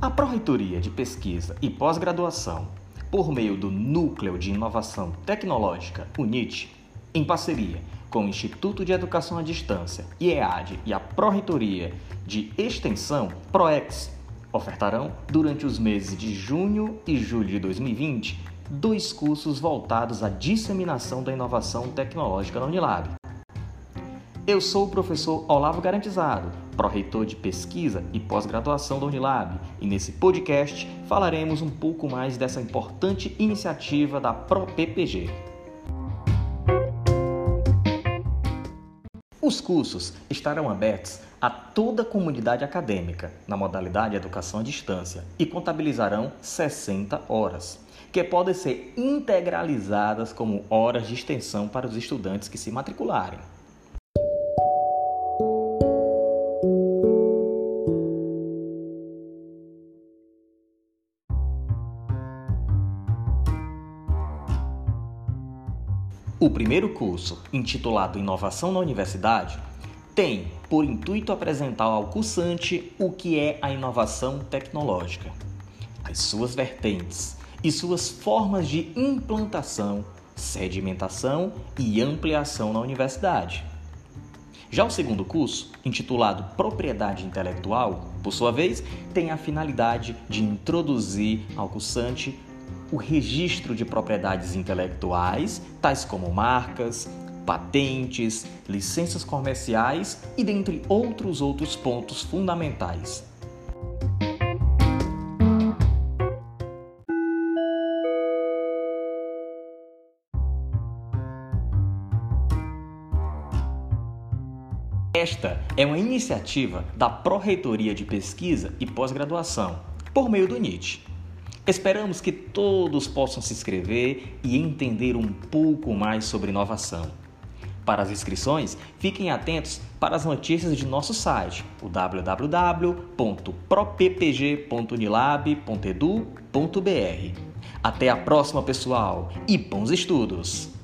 A Pró-Reitoria de Pesquisa e Pós-Graduação, por meio do Núcleo de Inovação Tecnológica, UNIT, em parceria com o Instituto de Educação à Distância, IEAD e a Pró-Reitoria de Extensão, PROEX, ofertarão, durante os meses de junho e julho de 2020, dois cursos voltados à disseminação da inovação tecnológica na Unilab. Eu sou o professor Olavo Garantizado, pró-reitor de pesquisa e pós-graduação da Unilab, e nesse podcast falaremos um pouco mais dessa importante iniciativa da ProPPG. Os cursos estarão abertos a toda a comunidade acadêmica na modalidade Educação à Distância e contabilizarão 60 horas, que podem ser integralizadas como horas de extensão para os estudantes que se matricularem. O primeiro curso, intitulado Inovação na Universidade, tem por intuito apresentar ao cursante o que é a inovação tecnológica, as suas vertentes e suas formas de implantação, sedimentação e ampliação na universidade. Já o segundo curso, intitulado Propriedade Intelectual, por sua vez, tem a finalidade de introduzir ao cursante o registro de propriedades intelectuais, tais como marcas, patentes, licenças comerciais e dentre outros outros pontos fundamentais. Esta é uma iniciativa da Pró-Reitoria de Pesquisa e Pós-Graduação, por meio do NIT. Esperamos que todos possam se inscrever e entender um pouco mais sobre inovação. Para as inscrições, fiquem atentos para as notícias de nosso site, o www.proppg.unilab.edu.br. Até a próxima, pessoal, e bons estudos!